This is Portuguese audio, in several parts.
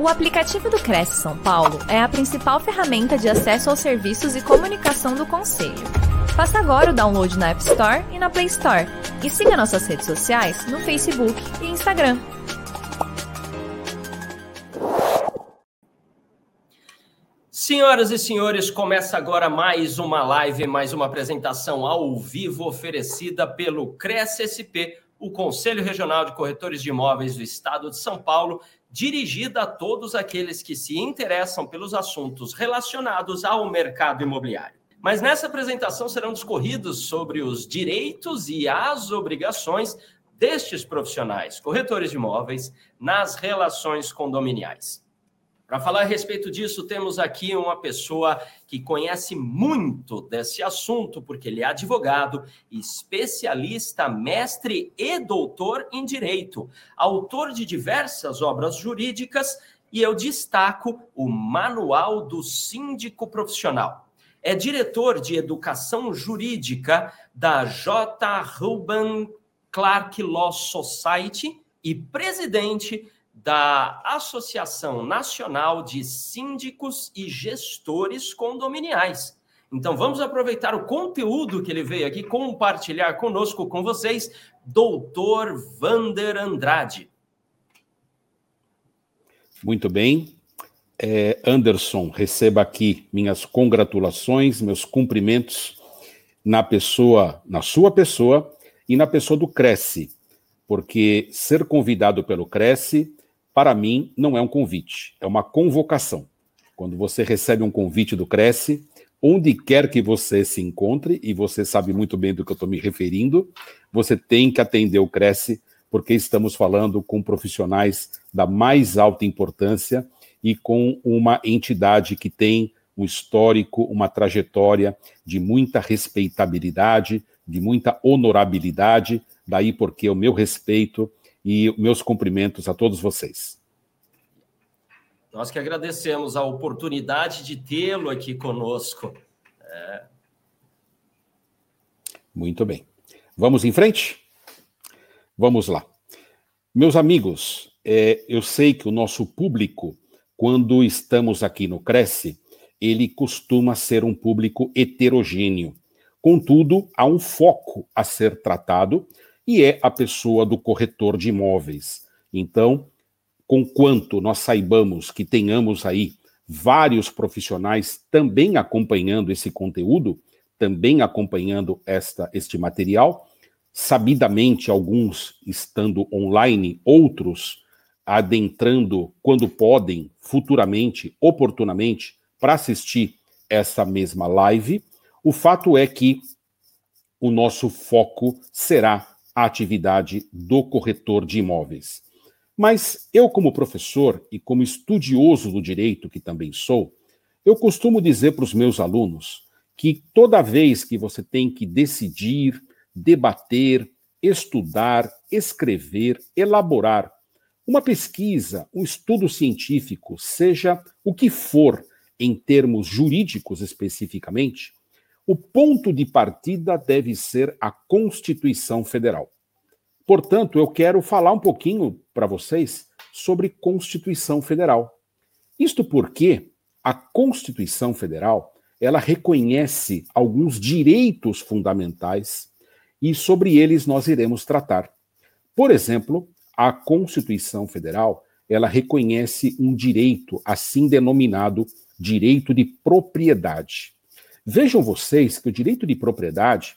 O aplicativo do Cresce São Paulo é a principal ferramenta de acesso aos serviços e comunicação do Conselho. Faça agora o download na App Store e na Play Store. E siga nossas redes sociais no Facebook e Instagram. Senhoras e senhores, começa agora mais uma live, mais uma apresentação ao vivo oferecida pelo Cresce SP, o Conselho Regional de Corretores de Imóveis do Estado de São Paulo, dirigida a todos aqueles que se interessam pelos assuntos relacionados ao mercado imobiliário. Mas nessa apresentação serão discorridos sobre os direitos e as obrigações destes profissionais, corretores de imóveis, nas relações condominiais. Para falar a respeito disso, temos aqui uma pessoa que conhece muito desse assunto, porque ele é advogado, especialista, mestre e doutor em direito, autor de diversas obras jurídicas, e eu destaco o Manual do Síndico Profissional. É diretor de educação jurídica da J. Ruben Clark Law Society e presidente da Associação Nacional de Síndicos e Gestores Condominiais. Então vamos aproveitar o conteúdo que ele veio aqui compartilhar conosco com vocês, doutor Vander Andrade. Muito bem. É, Anderson, receba aqui minhas congratulações, meus cumprimentos na pessoa, na sua pessoa e na pessoa do Cresce, porque ser convidado pelo Cresce para mim, não é um convite, é uma convocação. Quando você recebe um convite do Cresce, onde quer que você se encontre, e você sabe muito bem do que eu estou me referindo, você tem que atender o Cresce, porque estamos falando com profissionais da mais alta importância e com uma entidade que tem um histórico, uma trajetória de muita respeitabilidade, de muita honorabilidade, daí porque o meu respeito e meus cumprimentos a todos vocês. Nós que agradecemos a oportunidade de tê-lo aqui conosco. É... Muito bem. Vamos em frente? Vamos lá. Meus amigos, é, eu sei que o nosso público, quando estamos aqui no Cresce, ele costuma ser um público heterogêneo. Contudo, há um foco a ser tratado e é a pessoa do corretor de imóveis. Então, conquanto nós saibamos que tenhamos aí vários profissionais também acompanhando esse conteúdo, também acompanhando esta, este material, sabidamente alguns estando online, outros adentrando quando podem, futuramente, oportunamente, para assistir essa mesma live. O fato é que o nosso foco será a atividade do corretor de imóveis. Mas eu, como professor e como estudioso do direito que também sou, eu costumo dizer para os meus alunos que toda vez que você tem que decidir, debater, estudar, escrever, elaborar uma pesquisa, um estudo científico, seja o que for em termos jurídicos especificamente, o ponto de partida deve ser a Constituição Federal. Portanto, eu quero falar um pouquinho para vocês sobre Constituição Federal. Isto porque a Constituição Federal, ela reconhece alguns direitos fundamentais e sobre eles nós iremos tratar. Por exemplo, a Constituição Federal, ela reconhece um direito assim denominado direito de propriedade. Vejam vocês que o direito de propriedade,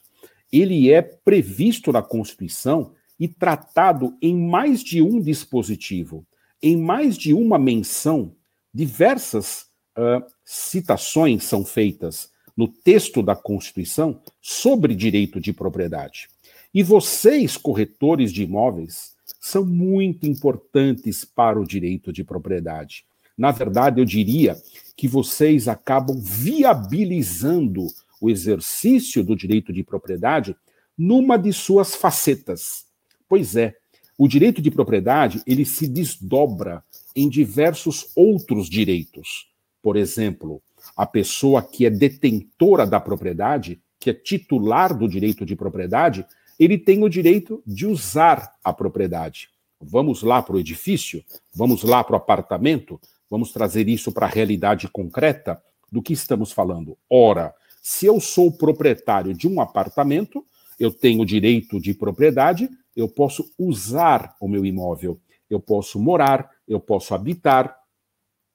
ele é previsto na Constituição e tratado em mais de um dispositivo, em mais de uma menção, diversas uh, citações são feitas no texto da Constituição sobre direito de propriedade. E vocês, corretores de imóveis, são muito importantes para o direito de propriedade. Na verdade, eu diria que vocês acabam viabilizando o exercício do direito de propriedade numa de suas facetas. Pois é, o direito de propriedade, ele se desdobra em diversos outros direitos. Por exemplo, a pessoa que é detentora da propriedade, que é titular do direito de propriedade, ele tem o direito de usar a propriedade. Vamos lá para o edifício? Vamos lá para o apartamento? Vamos trazer isso para a realidade concreta? Do que estamos falando? Ora, se eu sou proprietário de um apartamento, eu tenho direito de propriedade, eu posso usar o meu imóvel, eu posso morar, eu posso habitar,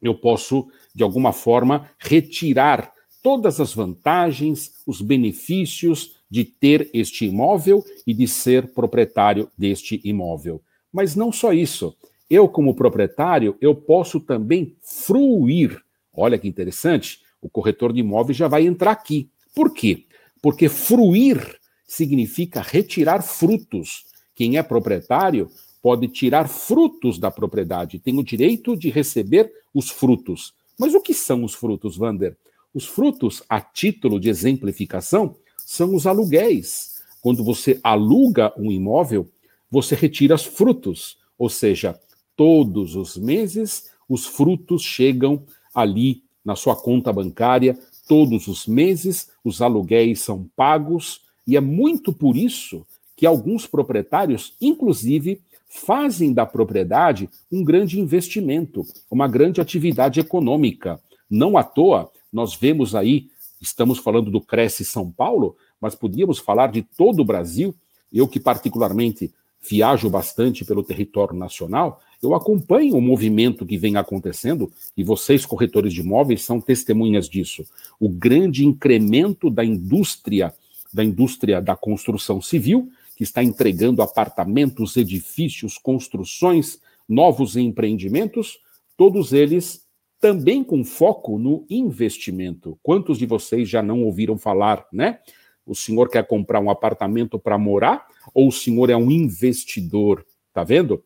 eu posso, de alguma forma, retirar todas as vantagens, os benefícios de ter este imóvel e de ser proprietário deste imóvel. Mas não só isso. Eu, como proprietário, eu posso também fruir. Olha que interessante, o corretor de imóveis já vai entrar aqui. Por quê? Porque fruir significa retirar frutos. Quem é proprietário pode tirar frutos da propriedade, tem o direito de receber os frutos. Mas o que são os frutos, Vander? Os frutos, a título de exemplificação, são os aluguéis. Quando você aluga um imóvel, você retira os frutos, ou seja, todos os meses os frutos chegam ali na sua conta bancária, todos os meses os aluguéis são pagos, e é muito por isso que alguns proprietários, inclusive, fazem da propriedade um grande investimento, uma grande atividade econômica. Não à toa, nós vemos aí, estamos falando do Cresce São Paulo, mas podíamos falar de todo o Brasil. Eu que particularmente viajo bastante pelo território nacional, eu acompanho o movimento que vem acontecendo e vocês, corretores de imóveis, são testemunhas disso. O grande incremento da indústria, da indústria da construção civil, que está entregando apartamentos, edifícios, construções, novos empreendimentos, todos eles também com foco no investimento. Quantos de vocês já não ouviram falar, né? O senhor quer comprar um apartamento para morar ou o senhor é um investidor? Tá vendo?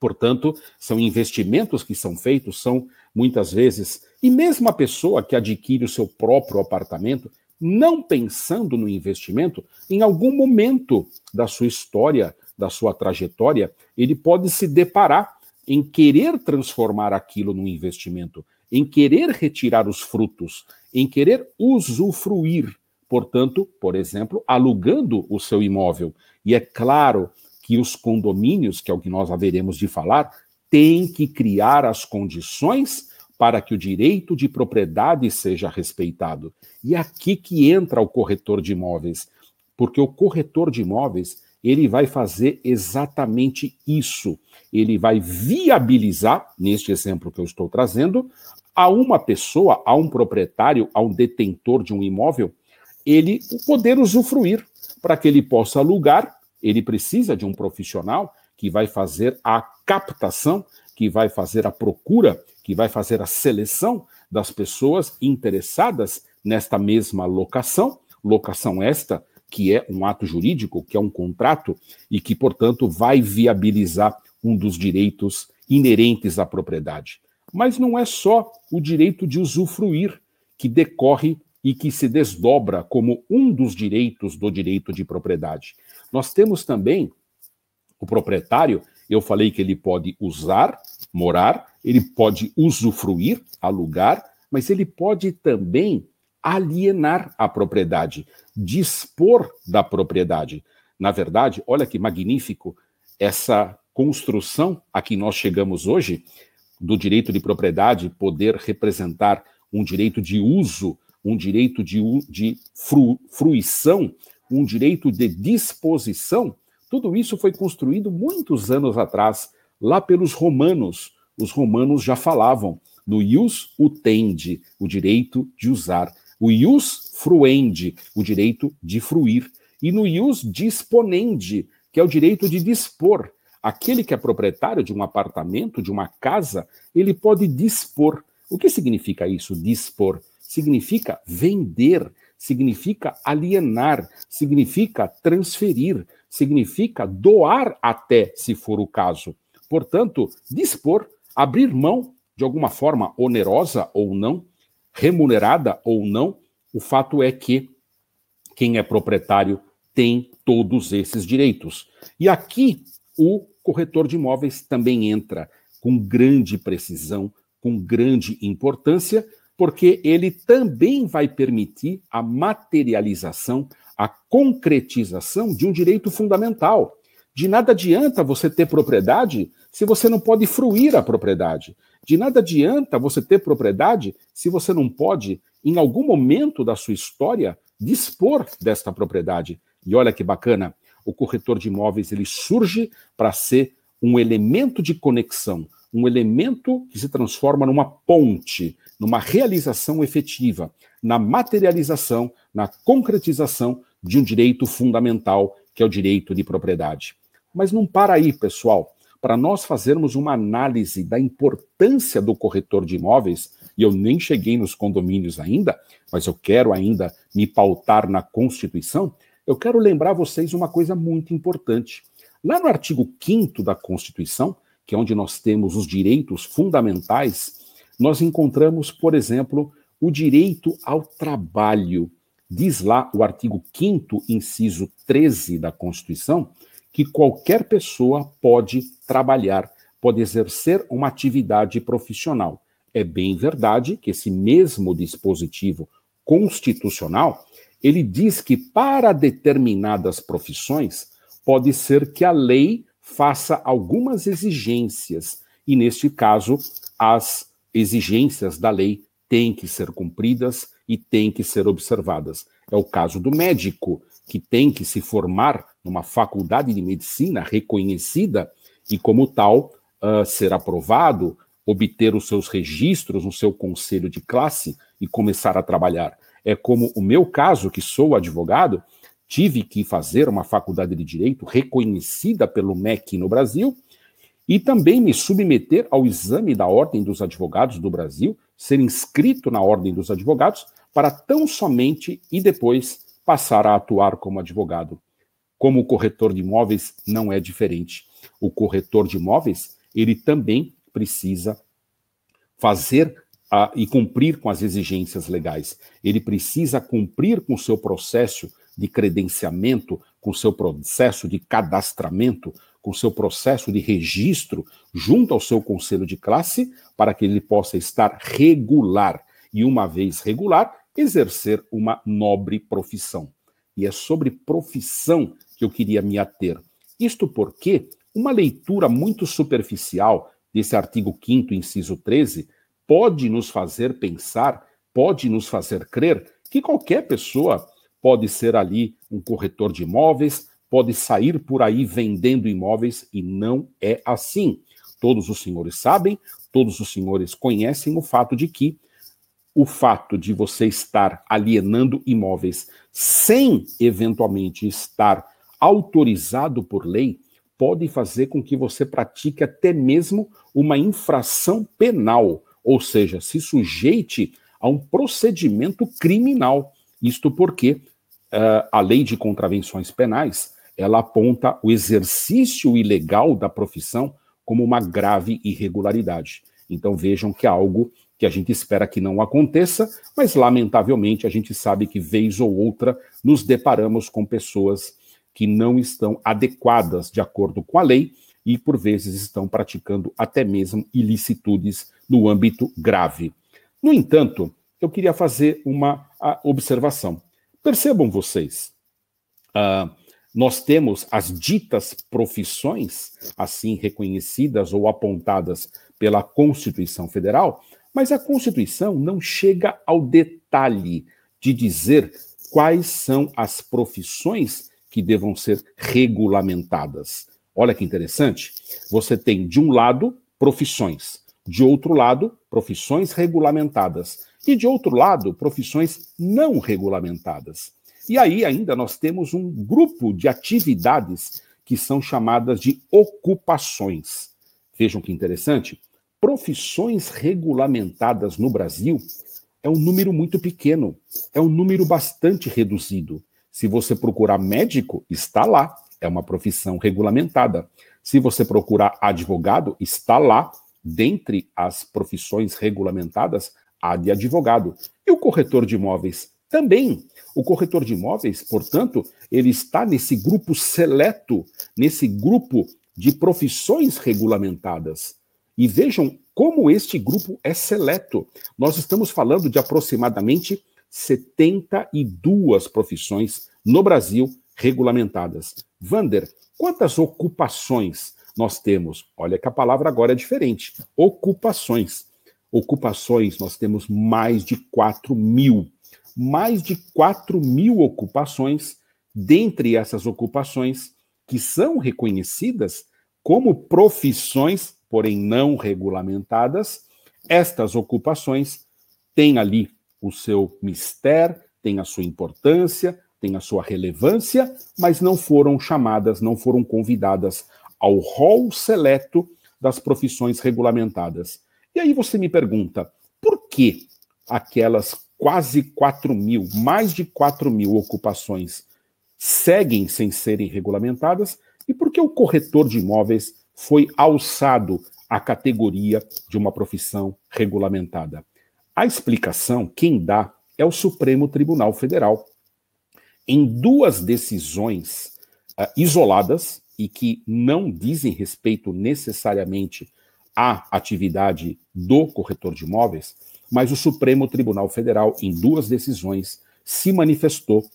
Portanto, são investimentos que são feitos, são muitas vezes, e mesmo a pessoa que adquire o seu próprio apartamento, não pensando no investimento, em algum momento da sua história, da sua trajetória, ele pode se deparar em querer transformar aquilo num investimento, em querer retirar os frutos, em querer usufruir, portanto, por exemplo, alugando o seu imóvel. E é claro que os condomínios, que é o que nós haveremos de falar, têm que criar as condições para que o direito de propriedade seja respeitado. E é aqui que entra o corretor de imóveis, porque o corretor de imóveis, ele vai fazer exatamente isso. Ele vai viabilizar, neste exemplo que eu estou trazendo, a uma pessoa, a um proprietário, a um detentor de um imóvel, ele poder usufruir para que ele possa alugar, ele precisa de um profissional que vai fazer a captação, que vai fazer a procura que vai fazer a seleção das pessoas interessadas nesta mesma locação, locação esta que é um ato jurídico, que é um contrato e que, portanto, vai viabilizar um dos direitos inerentes à propriedade. Mas não é só o direito de usufruir que decorre e que se desdobra como um dos direitos do direito de propriedade. Nós temos também o proprietário, eu falei que ele pode usar, morar, ele pode usufruir, alugar, mas ele pode também alienar a propriedade, dispor da propriedade. Na verdade, olha que magnífico essa construção a que nós chegamos hoje, do direito de propriedade poder representar um direito de uso, um direito de, de fru, fruição, um direito de disposição, tudo isso foi construído muitos anos atrás, lá pelos romanos, os romanos já falavam no ius utendi, o direito de usar, o ius fruendi, o direito de fruir, e no ius disponendi, que é o direito de dispor. Aquele que é proprietário de um apartamento, de uma casa, ele pode dispor. O que significa isso, dispor? Significa vender, significa alienar, significa transferir, significa doar até, se for o caso. Portanto, dispor abrir mão de alguma forma onerosa ou não, remunerada ou não, o fato é que quem é proprietário tem todos esses direitos. E aqui o corretor de imóveis também entra com grande precisão, com grande importância, porque ele também vai permitir a materialização, a concretização de um direito fundamental, De nada adianta você ter propriedade se você não pode fruir a propriedade. De nada adianta você ter propriedade se você não pode, em algum momento da sua história, dispor desta propriedade. E olha que bacana, o corretor de imóveis ele surge para ser um elemento de conexão, um elemento que se transforma numa ponte, numa realização efetiva, na materialização, na concretização de um direito fundamental, que é o direito de propriedade. Mas não para aí, pessoal. Para nós fazermos uma análise da importância do corretor de imóveis, e eu nem cheguei nos condomínios ainda, mas eu quero ainda me pautar na Constituição, eu quero lembrar vocês uma coisa muito importante. Lá no artigo 5 da Constituição, que é onde nós temos os direitos fundamentais, nós encontramos, por exemplo, o direito ao trabalho. Diz lá o artigo 5, inciso 13 da Constituição, que qualquer pessoa pode trabalhar, pode exercer uma atividade profissional. É bem verdade que esse mesmo dispositivo constitucional, ele diz que para determinadas profissões pode ser que a lei faça algumas exigências, e neste caso, as exigências da lei têm que ser cumpridas e têm que ser observadas. É o caso do médico, que tem que se formar numa faculdade de medicina reconhecida e, como tal, uh, ser aprovado, obter os seus registros no seu conselho de classe e começar a trabalhar. É como o meu caso, que sou advogado, tive que fazer uma faculdade de direito reconhecida pelo MEC no Brasil e também me submeter ao exame da Ordem dos Advogados do Brasil, ser inscrito na Ordem dos Advogados, para tão somente e depois passar a atuar como advogado. Como o corretor de imóveis não é diferente. O corretor de imóveis, ele também precisa fazer a, e cumprir com as exigências legais. Ele precisa cumprir com o seu processo de credenciamento, com seu processo de cadastramento, com seu processo de registro junto ao seu conselho de classe, para que ele possa estar regular. E uma vez regular, exercer uma nobre profissão. E é sobre profissão que eu queria me ater. Isto porque uma leitura muito superficial desse artigo 5 inciso 13, pode nos fazer pensar, pode nos fazer crer que qualquer pessoa pode ser ali um corretor de imóveis, pode sair por aí vendendo imóveis e não é assim. Todos os senhores sabem, todos os senhores conhecem o fato de que o fato de você estar alienando imóveis sem eventualmente estar autorizado por lei pode fazer com que você pratique até mesmo uma infração penal, ou seja, se sujeite a um procedimento criminal. Isto porque uh, a lei de contravenções penais ela aponta o exercício ilegal da profissão como uma grave irregularidade. Então vejam que é algo que a gente espera que não aconteça, mas lamentavelmente a gente sabe que vez ou outra nos deparamos com pessoas que não estão adequadas de acordo com a lei e por vezes estão praticando até mesmo ilicitudes no âmbito grave. No entanto, eu queria fazer uma observação. Percebam vocês, uh, nós temos as ditas profissões, assim reconhecidas ou apontadas pela Constituição Federal, mas a Constituição não chega ao detalhe de dizer quais são as profissões que devam ser regulamentadas. Olha que interessante. Você tem, de um lado, profissões, de outro lado, profissões regulamentadas, e de outro lado, profissões não regulamentadas. E aí ainda nós temos um grupo de atividades que são chamadas de ocupações. Vejam que interessante profissões regulamentadas no Brasil é um número muito pequeno, é um número bastante reduzido. Se você procurar médico, está lá, é uma profissão regulamentada. Se você procurar advogado, está lá, dentre as profissões regulamentadas, a de advogado. E o corretor de imóveis também. O corretor de imóveis, portanto, ele está nesse grupo seleto, nesse grupo de profissões regulamentadas. E vejam como este grupo é seleto. Nós estamos falando de aproximadamente 72 profissões no Brasil regulamentadas. Vander, quantas ocupações nós temos? Olha que a palavra agora é diferente. Ocupações. Ocupações, nós temos mais de 4 mil. Mais de 4 mil ocupações. Dentre essas ocupações, que são reconhecidas como profissões, porém não regulamentadas, estas ocupações têm ali o seu mistério, têm a sua importância, têm a sua relevância, mas não foram chamadas, não foram convidadas ao rol seleto das profissões regulamentadas. E aí você me pergunta, por que aquelas quase 4 mil, mais de 4 mil ocupações seguem sem serem regulamentadas e por que o corretor de imóveis foi alçado à categoria de uma profissão regulamentada? A explicação, quem dá, é o Supremo Tribunal Federal. Em duas decisões uh, isoladas e que não dizem respeito necessariamente à atividade do corretor de imóveis, mas o Supremo Tribunal Federal, em duas decisões, se manifestou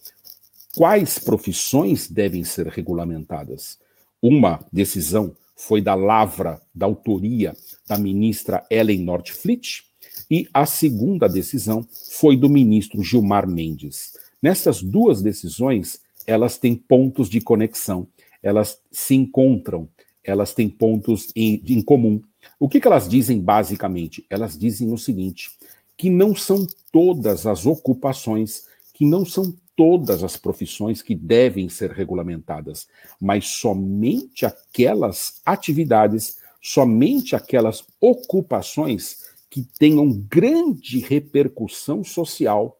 quais profissões devem ser regulamentadas. Uma decisão foi da lavra, da autoria da ministra Ellen Nordflit, e a segunda decisão foi do ministro Gilmar Mendes. Nessas duas decisões, elas têm pontos de conexão, elas se encontram, elas têm pontos em, em comum. O que, que elas dizem basicamente? Elas dizem o seguinte: que não são todas as ocupações, que não são todas as profissões que devem ser regulamentadas, mas somente aquelas atividades, somente aquelas ocupações que tenham grande repercussão social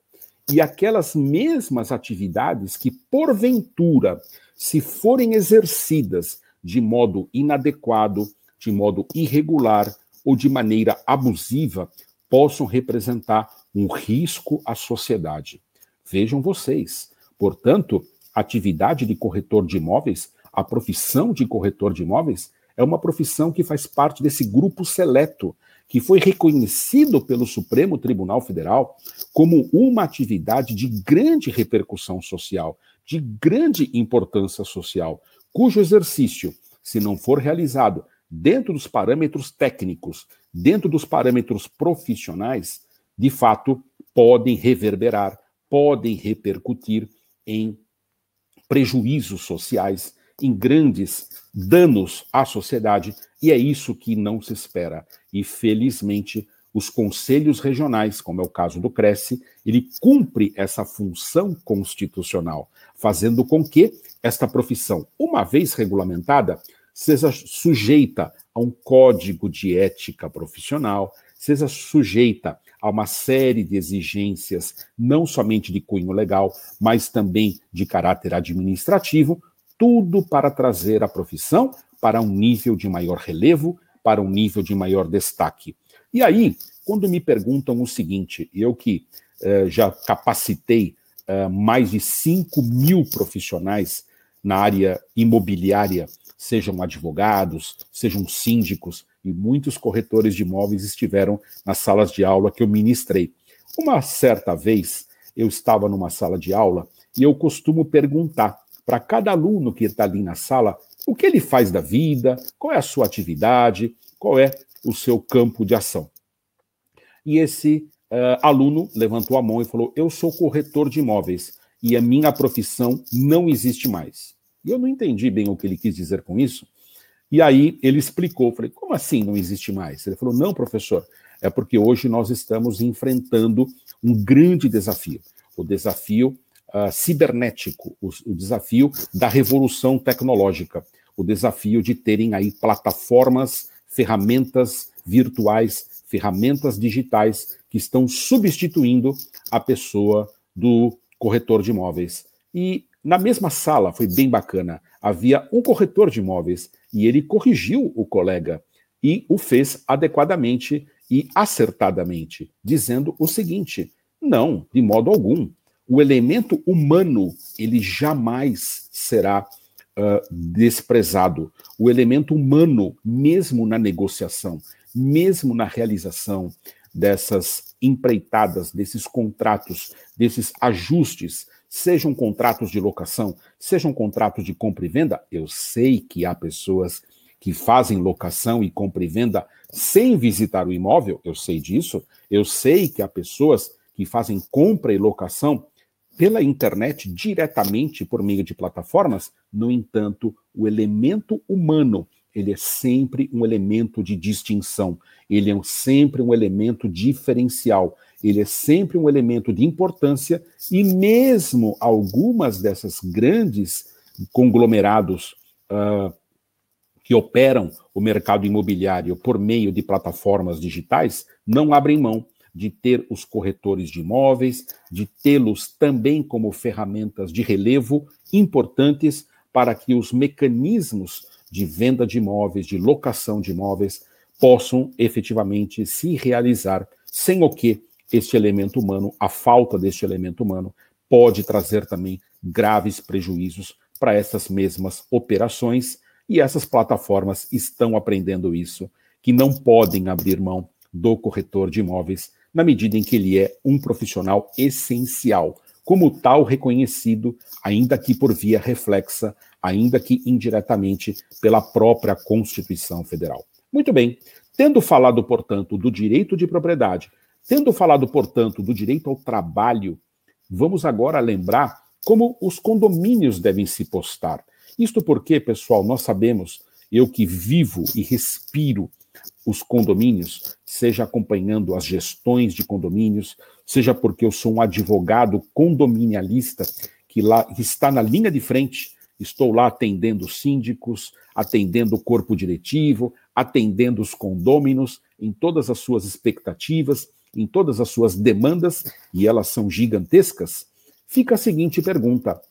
e aquelas mesmas atividades que, porventura, se forem exercidas de modo inadequado, de modo irregular ou de maneira abusiva, possam representar um risco à sociedade. Vejam vocês. Portanto, a atividade de corretor de imóveis, a profissão de corretor de imóveis, é uma profissão que faz parte desse grupo seleto, que foi reconhecido pelo Supremo Tribunal Federal como uma atividade de grande repercussão social, de grande importância social, cujo exercício, se não for realizado dentro dos parâmetros técnicos, dentro dos parâmetros profissionais, de fato, podem reverberar podem repercutir em prejuízos sociais, em grandes danos à sociedade, e é isso que não se espera. E felizmente, os conselhos regionais, como é o caso do Cresce, ele cumpre essa função constitucional, fazendo com que esta profissão, uma vez regulamentada, seja sujeita a um código de ética profissional, seja sujeita a uma série de exigências, não somente de cunho legal, mas também de caráter administrativo, tudo para trazer a profissão para um nível de maior relevo, para um nível de maior destaque. E aí, quando me perguntam o seguinte, eu que eh, já capacitei eh, mais de 5 mil profissionais na área imobiliária, sejam advogados, sejam síndicos, e muitos corretores de imóveis estiveram nas salas de aula que eu ministrei. Uma certa vez, eu estava numa sala de aula e eu costumo perguntar para cada aluno que está ali na sala o que ele faz da vida, qual é a sua atividade, qual é o seu campo de ação. E esse uh, aluno levantou a mão e falou: Eu sou corretor de imóveis e a minha profissão não existe mais. E eu não entendi bem o que ele quis dizer com isso, e aí ele explicou, falei, como assim não existe mais? Ele falou, não, professor, é porque hoje nós estamos enfrentando um grande desafio, o desafio uh, cibernético, o, o desafio da revolução tecnológica, o desafio de terem aí plataformas, ferramentas virtuais, ferramentas digitais que estão substituindo a pessoa do corretor de imóveis. E na mesma sala, foi bem bacana, havia um corretor de imóveis e ele corrigiu o colega e o fez adequadamente e acertadamente, dizendo o seguinte: não, de modo algum. O elemento humano ele jamais será uh, desprezado. O elemento humano, mesmo na negociação, mesmo na realização dessas empreitadas, desses contratos, desses ajustes, sejam contratos de locação, sejam contratos de compra e venda. Eu sei que há pessoas que fazem locação e compra e venda sem visitar o imóvel, eu sei disso. Eu sei que há pessoas que fazem compra e locação pela internet diretamente por meio de plataformas. No entanto, o elemento humano ele é sempre um elemento de distinção, ele é sempre um elemento diferencial, ele é sempre um elemento de importância, e mesmo algumas dessas grandes conglomerados uh, que operam o mercado imobiliário por meio de plataformas digitais não abrem mão de ter os corretores de imóveis, de tê-los também como ferramentas de relevo importantes para que os mecanismos de venda de imóveis, de locação de imóveis, possam efetivamente se realizar, sem o que este elemento humano, a falta deste elemento humano, pode trazer também graves prejuízos para essas mesmas operações, e essas plataformas estão aprendendo isso, que não podem abrir mão do corretor de imóveis na medida em que ele é um profissional essencial, como tal reconhecido, ainda que por via reflexa ainda que indiretamente pela própria Constituição Federal. Muito bem, tendo falado, portanto, do direito de propriedade, tendo falado, portanto, do direito ao trabalho, vamos agora lembrar como os condomínios devem se postar. Isto porque, pessoal, nós sabemos, eu que vivo e respiro os condomínios, seja acompanhando as gestões de condomínios, seja porque eu sou um advogado condominialista que lá que está na linha de frente Estou lá atendendo síndicos, atendendo o corpo diretivo, atendendo os condôminos em todas as suas expectativas, em todas as suas demandas, e elas são gigantescas. Fica a seguinte pergunta: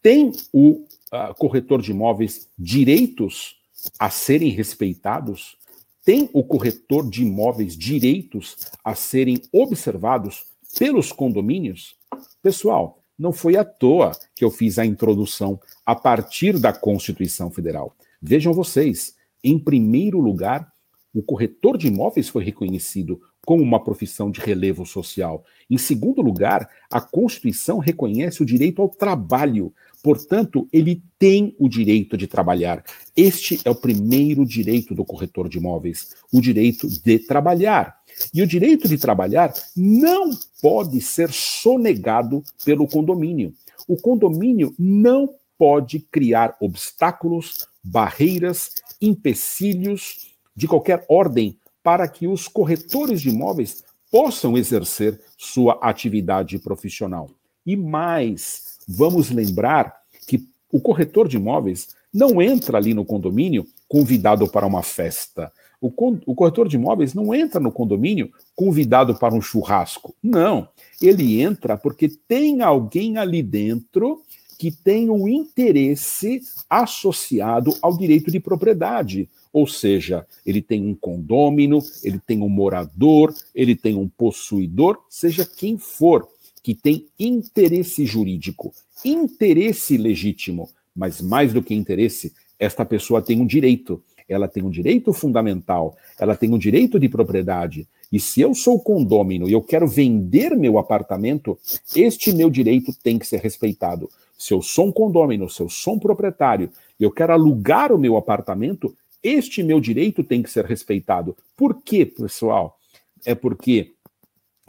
tem o uh, corretor de imóveis direitos a serem respeitados? Tem o corretor de imóveis direitos a serem observados pelos condomínios? Pessoal, não foi à toa que eu fiz a introdução a partir da Constituição Federal. Vejam vocês, em primeiro lugar, o corretor de imóveis foi reconhecido como uma profissão de relevo social. Em segundo lugar, a Constituição reconhece o direito ao trabalho. Portanto, ele tem o direito de trabalhar. Este é o primeiro direito do corretor de imóveis, o direito de trabalhar. E o direito de trabalhar não pode ser sonegado pelo condomínio. O condomínio não pode criar obstáculos, barreiras, empecilhos de qualquer ordem para que os corretores de imóveis possam exercer sua atividade profissional. E mais, vamos lembrar que o corretor de imóveis não entra ali no condomínio convidado para uma festa. O, o corretor de imóveis não entra no condomínio convidado para um churrasco. Não. Ele entra porque tem alguém ali dentro que tem um interesse associado ao direito de propriedade. Ou seja, ele tem um condômino, ele tem um morador, ele tem um possuidor, seja quem for, que tem interesse jurídico, interesse legítimo, mas mais do que interesse, esta pessoa tem um direito ela tem um direito fundamental, ela tem um direito de propriedade. E se eu sou condômino e eu quero vender meu apartamento, este meu direito tem que ser respeitado. Se eu sou um condômino, se eu sou um proprietário e eu quero alugar o meu apartamento, este meu direito tem que ser respeitado. Por quê, pessoal? É porque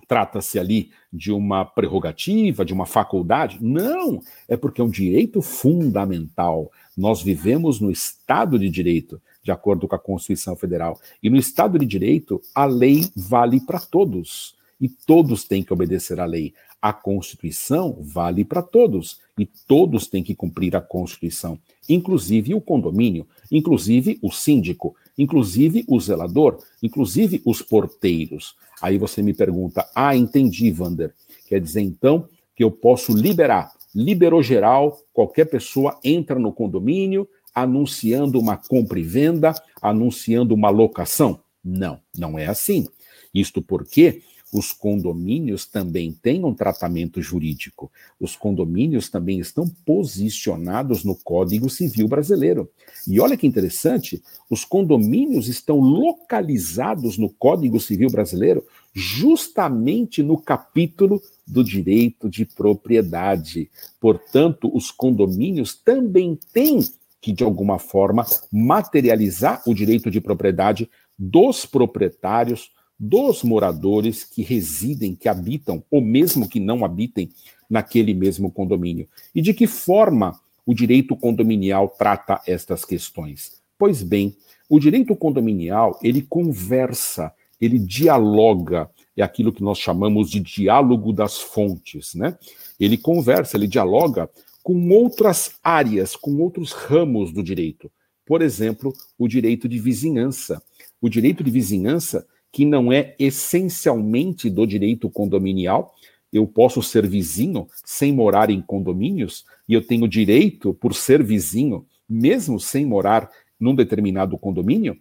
trata-se ali de uma prerrogativa, de uma faculdade? Não, é porque é um direito fundamental. Nós vivemos no Estado de Direito de acordo com a Constituição Federal. E no Estado de Direito, a lei vale para todos. E todos têm que obedecer à lei. A Constituição vale para todos. E todos têm que cumprir a Constituição. Inclusive o condomínio, inclusive o síndico, inclusive o zelador, inclusive os porteiros. Aí você me pergunta: ah, entendi, Vander. Quer dizer então que eu posso liberar. Liberou geral, qualquer pessoa entra no condomínio, anunciando uma compra e venda, anunciando uma locação. Não, não é assim. Isto porque os condomínios também têm um tratamento jurídico. Os condomínios também estão posicionados no Código Civil Brasileiro. E olha que interessante, os condomínios estão localizados no Código Civil Brasileiro justamente no capítulo do direito de propriedade. Portanto, os condomínios também têm que, de alguma forma, materializar o direito de propriedade dos proprietários, dos moradores que residem, que habitam, ou mesmo que não habitem naquele mesmo condomínio. E de que forma o direito condominial trata estas questões? Pois bem, o direito condominial, ele conversa, ele dialoga, é aquilo que nós chamamos de diálogo das fontes, né? Ele conversa, ele dialoga com outras áreas, com outros ramos do direito. Por exemplo, o direito de vizinhança. O direito de vizinhança, que não é essencialmente do direito condominial, eu posso ser vizinho sem morar em condomínios, e eu tenho direito, por ser vizinho, mesmo sem morar num determinado condomínio,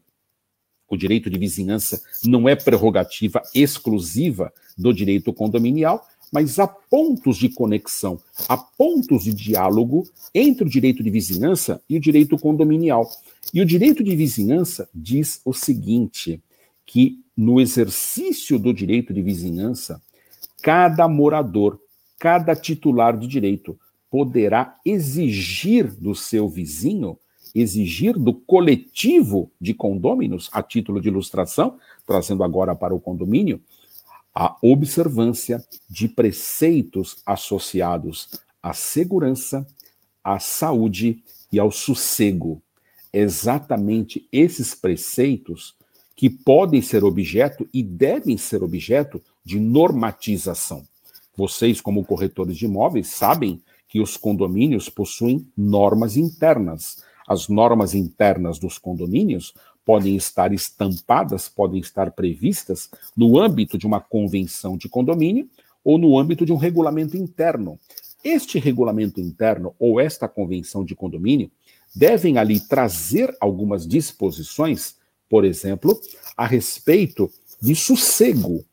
o direito de vizinhança não é prerrogativa exclusiva do direito condominial, mas há pontos de conexão, há pontos de diálogo entre o direito de vizinhança e o direito condominial. E o direito de vizinhança diz o seguinte: que no exercício do direito de vizinhança, cada morador, cada titular de direito poderá exigir do seu vizinho exigir do coletivo de condôminos, a título de ilustração, trazendo agora para o condomínio, a observância de preceitos associados à segurança, à saúde e ao sossego. Exatamente esses preceitos que podem ser objeto e devem ser objeto de normatização. Vocês, como corretores de imóveis, sabem que os condomínios possuem normas internas as normas internas dos condomínios podem estar estampadas, podem estar previstas no âmbito de uma convenção de condomínio ou no âmbito de um regulamento interno. Este regulamento interno ou esta convenção de condomínio devem ali trazer algumas disposições, por exemplo, a respeito de sossego.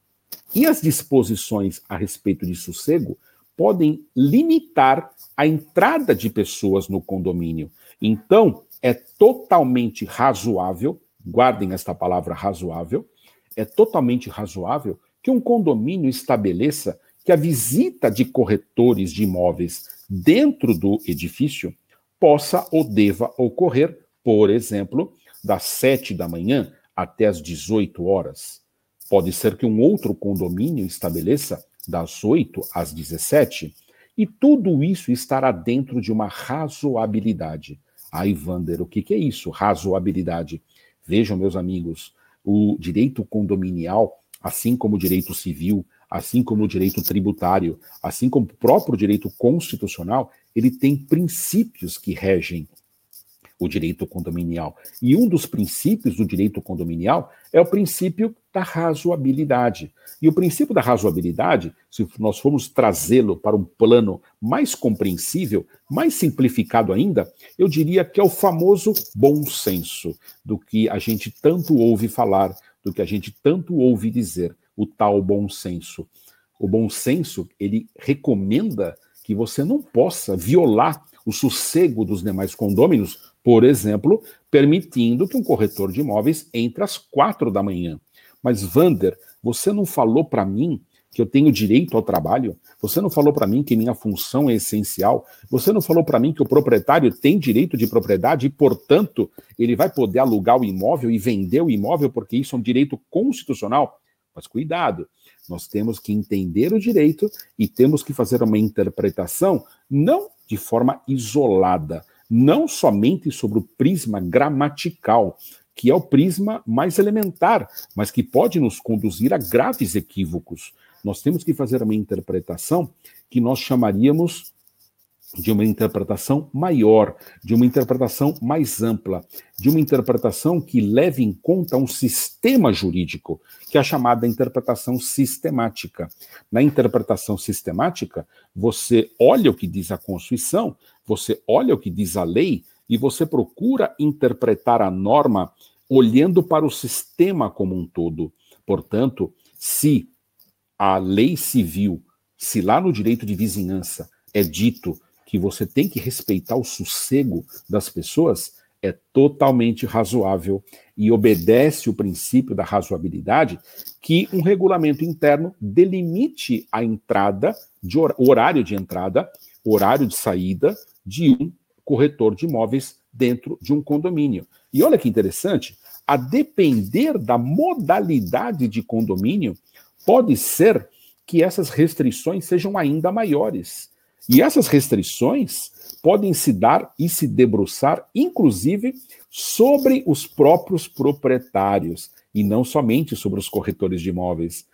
E as disposições a respeito de sossego podem limitar a entrada de pessoas no condomínio. Então, é totalmente razoável, guardem esta palavra razoável, é totalmente razoável que um condomínio estabeleça que a visita de corretores de imóveis dentro do edifício possa ou deva ocorrer, por exemplo, das 7 da manhã até as 18 horas. Pode ser que um outro condomínio estabeleça das 8 às 17, e tudo isso estará dentro de uma razoabilidade. Ai, Vander, o que, que é isso? Razoabilidade. Vejam, meus amigos, o direito condominial, assim como o direito civil, assim como o direito tributário, assim como o próprio direito constitucional, ele tem princípios que regem o direito condominial. E um dos princípios do direito condominial é o princípio da razoabilidade. E o princípio da razoabilidade, se nós formos trazê-lo para um plano mais compreensível, mais simplificado ainda, eu diria que é o famoso bom senso, do que a gente tanto ouve falar, do que a gente tanto ouve dizer, o tal bom senso. O bom senso, ele recomenda que você não possa violar o sossego dos demais condôminos por exemplo, permitindo que um corretor de imóveis entre às quatro da manhã. Mas, Vander, você não falou para mim que eu tenho direito ao trabalho? Você não falou para mim que minha função é essencial? Você não falou para mim que o proprietário tem direito de propriedade e, portanto, ele vai poder alugar o imóvel e vender o imóvel porque isso é um direito constitucional? Mas cuidado, nós temos que entender o direito e temos que fazer uma interpretação não de forma isolada, não somente sobre o prisma gramatical, que é o prisma mais elementar, mas que pode nos conduzir a graves equívocos. Nós temos que fazer uma interpretação que nós chamaríamos de uma interpretação maior, de uma interpretação mais ampla, de uma interpretação que leve em conta um sistema jurídico, que é a chamada interpretação sistemática. Na interpretação sistemática, você olha o que diz a Constituição, você olha o que diz a lei e você procura interpretar a norma olhando para o sistema como um todo. Portanto, se a lei civil, se lá no direito de vizinhança é dito que você tem que respeitar o sossego das pessoas, é totalmente razoável e obedece o princípio da razoabilidade que um regulamento interno delimite a entrada, de hor horário de entrada, horário de saída de um corretor de imóveis dentro de um condomínio. E olha que interessante, a depender da modalidade de condomínio, pode ser que essas restrições sejam ainda maiores. E essas restrições podem se dar e se debruçar, inclusive, sobre os próprios proprietários, e não somente sobre os corretores de imóveis.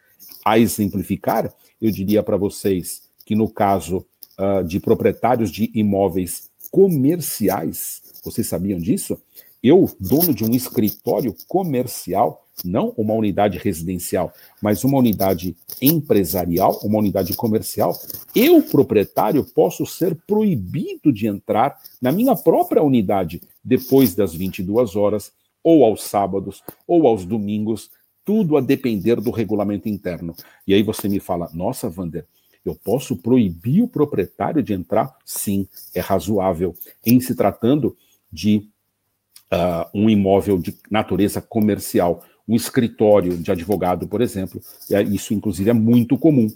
A exemplificar, eu diria para vocês que no caso uh, de proprietários de imóveis comerciais, vocês sabiam disso? Eu, dono de um escritório comercial, não uma unidade residencial, mas uma unidade empresarial, uma unidade comercial, eu, proprietário, posso ser proibido de entrar na minha própria unidade depois das 22 horas, ou aos sábados, ou aos domingos, tudo a depender do regulamento interno. E aí você me fala, nossa, Vander, eu posso proibir o proprietário de entrar? Sim, é razoável. Em se tratando de uh, um imóvel de natureza comercial, um escritório de advogado, por exemplo, é, isso inclusive é muito comum.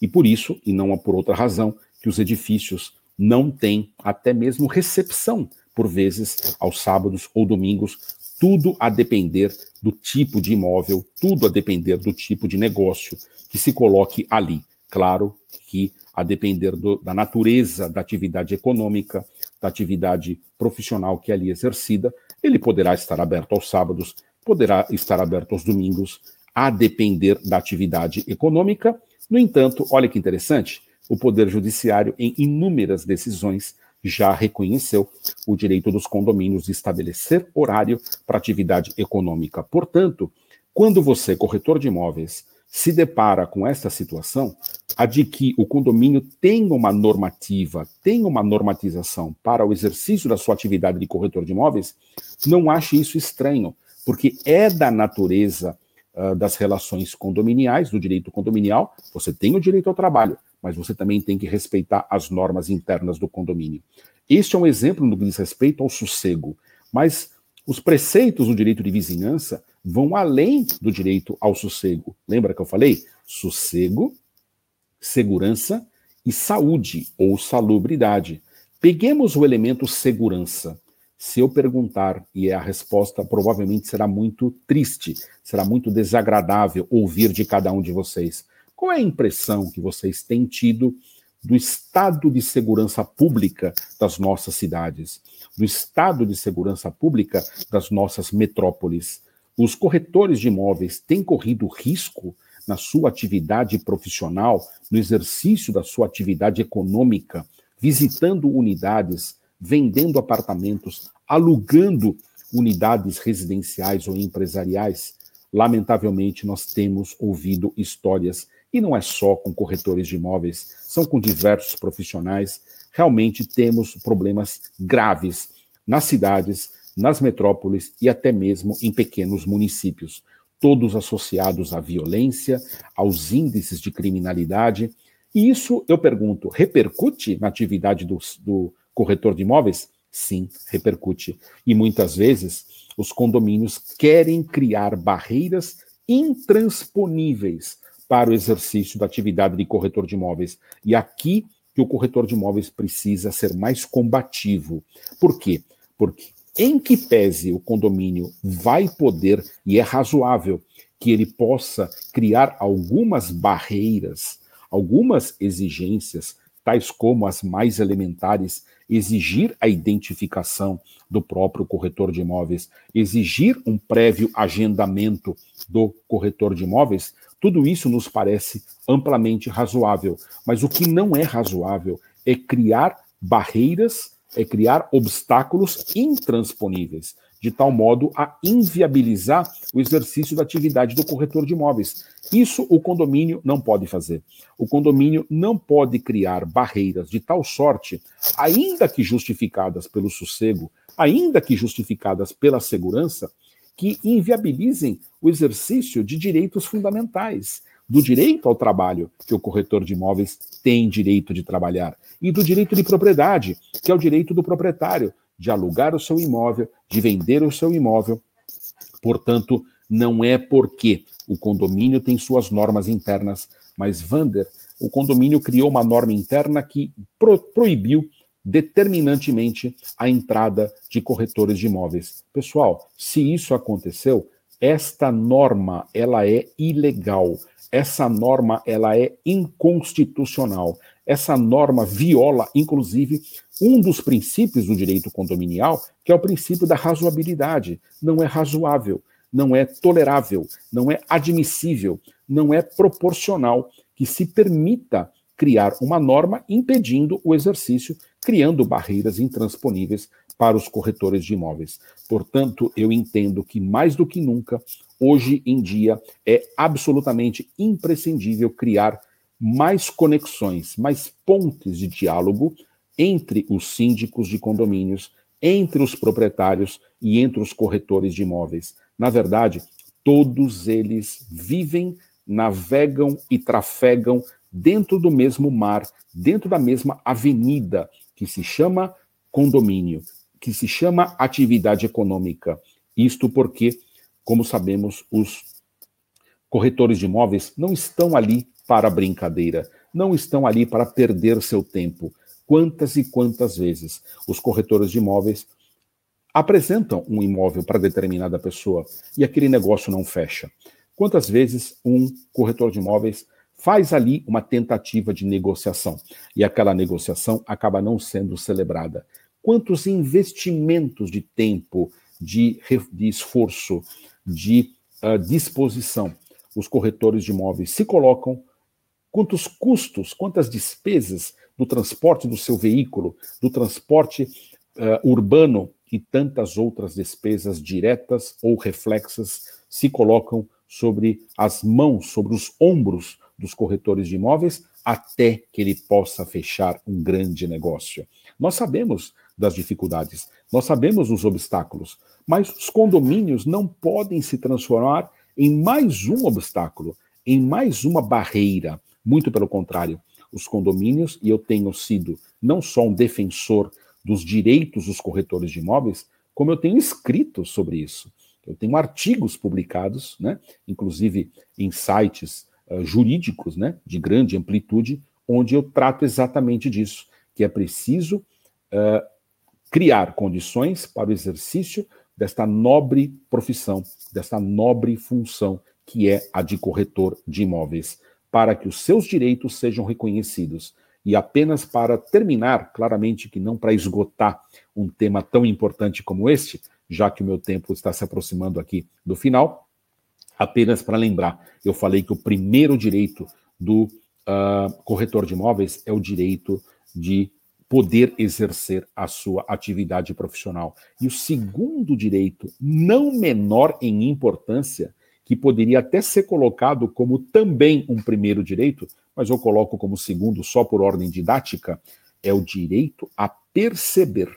E por isso, e não por outra razão, que os edifícios não têm até mesmo recepção, por vezes, aos sábados ou domingos, tudo a depender do tipo de imóvel, tudo a depender do tipo de negócio que se coloque ali. Claro que a depender do, da natureza da atividade econômica, da atividade profissional que é ali exercida, ele poderá estar aberto aos sábados, poderá estar aberto aos domingos, a depender da atividade econômica. No entanto, olha que interessante, o Poder Judiciário, em inúmeras decisões, já reconheceu o direito dos condomínios de estabelecer horário para atividade econômica. Portanto, quando você, corretor de imóveis, se depara com essa situação, a de que o condomínio tem uma normativa, tem uma normatização para o exercício da sua atividade de corretor de imóveis, não ache isso estranho, porque é da natureza uh, das relações condominiais, do direito condominial, você tem o direito ao trabalho, mas você também tem que respeitar as normas internas do condomínio. Este é um exemplo no que diz respeito ao sossego, mas os preceitos do direito de vizinhança vão além do direito ao sossego. Lembra que eu falei? Sossego, segurança e saúde ou salubridade. Peguemos o elemento segurança. Se eu perguntar e a resposta provavelmente será muito triste, será muito desagradável ouvir de cada um de vocês. Qual é a impressão que vocês têm tido do estado de segurança pública das nossas cidades, do estado de segurança pública das nossas metrópoles. Os corretores de imóveis têm corrido risco na sua atividade profissional, no exercício da sua atividade econômica, visitando unidades, vendendo apartamentos, alugando unidades residenciais ou empresariais. Lamentavelmente, nós temos ouvido histórias e não é só com corretores de imóveis, são com diversos profissionais. Realmente temos problemas graves nas cidades, nas metrópoles e até mesmo em pequenos municípios, todos associados à violência, aos índices de criminalidade. E isso, eu pergunto, repercute na atividade do, do corretor de imóveis? Sim, repercute. E muitas vezes os condomínios querem criar barreiras intransponíveis para o exercício da atividade de corretor de imóveis. E aqui que o corretor de imóveis precisa ser mais combativo. Por quê? Porque em que pese o condomínio vai poder, e é razoável, que ele possa criar algumas barreiras, algumas exigências, tais como as mais elementares, exigir a identificação do próprio corretor de imóveis, exigir um prévio agendamento do corretor de imóveis, tudo isso nos parece amplamente razoável, mas o que não é razoável é criar barreiras, é criar obstáculos intransponíveis, de tal modo a inviabilizar o exercício da atividade do corretor de imóveis. Isso o condomínio não pode fazer. O condomínio não pode criar barreiras de tal sorte, ainda que justificadas pelo sossego, ainda que justificadas pela segurança, que inviabilizem o exercício de direitos fundamentais, do direito ao trabalho, que o corretor de imóveis tem direito de trabalhar, e do direito de propriedade, que é o direito do proprietário, de alugar o seu imóvel, de vender o seu imóvel. Portanto, não é porque o condomínio tem suas normas internas, mas Vander, o condomínio criou uma norma interna que pro proibiu determinantemente a entrada de corretores de imóveis. Pessoal, se isso aconteceu, esta norma ela é ilegal. Essa norma ela é inconstitucional. Essa norma viola, inclusive, um dos princípios do direito condominial, que é o princípio da razoabilidade. Não é razoável, não é tolerável, não é admissível, não é proporcional que se permita criar uma norma impedindo o exercício, criando barreiras intransponíveis para os corretores de imóveis. Portanto, eu entendo que mais do que nunca, hoje em dia, é absolutamente imprescindível criar mais conexões, mais pontes de diálogo entre os síndicos de condomínios, entre os proprietários e entre os corretores de imóveis. Na verdade, todos eles vivem, navegam e trafegam dentro do mesmo mar, dentro da mesma avenida, que se chama condomínio, que se chama atividade econômica. Isto porque, como sabemos, os corretores de imóveis não estão ali para brincadeira, não estão ali para perder seu tempo. Quantas e quantas vezes os corretores de imóveis apresentam um imóvel para determinada pessoa e aquele negócio não fecha? Quantas vezes um corretor de imóveis faz ali uma tentativa de negociação e aquela negociação acaba não sendo celebrada? Quantos investimentos de tempo, de, de esforço, de uh, disposição os corretores de imóveis se colocam quantos custos, quantas despesas do transporte do seu veículo, do transporte uh, urbano e tantas outras despesas diretas ou reflexas se colocam sobre as mãos, sobre os ombros dos corretores de imóveis, até que ele possa fechar um grande negócio. Nós sabemos das dificuldades, nós sabemos os obstáculos, mas os condomínios não podem se transformar em mais um obstáculo, em mais uma barreira. Muito pelo contrário, os condomínios, e eu tenho sido não só um defensor dos direitos dos corretores de imóveis, como eu tenho escrito sobre isso. Eu tenho artigos publicados, né, inclusive em sites uh, jurídicos né, de grande amplitude, onde eu trato exatamente disso, que é preciso uh, criar condições para o exercício desta nobre profissão, desta nobre função que é a de corretor de imóveis para que os seus direitos sejam reconhecidos. E apenas para terminar, claramente que não para esgotar um tema tão importante como este, já que o meu tempo está se aproximando aqui do final, apenas para lembrar, eu falei que o primeiro direito do uh, corretor de imóveis é o direito de poder exercer a sua atividade profissional. E o segundo direito, não menor em importância, que poderia até ser colocado como também um primeiro direito, mas eu coloco como segundo só por ordem didática, é o direito a perceber,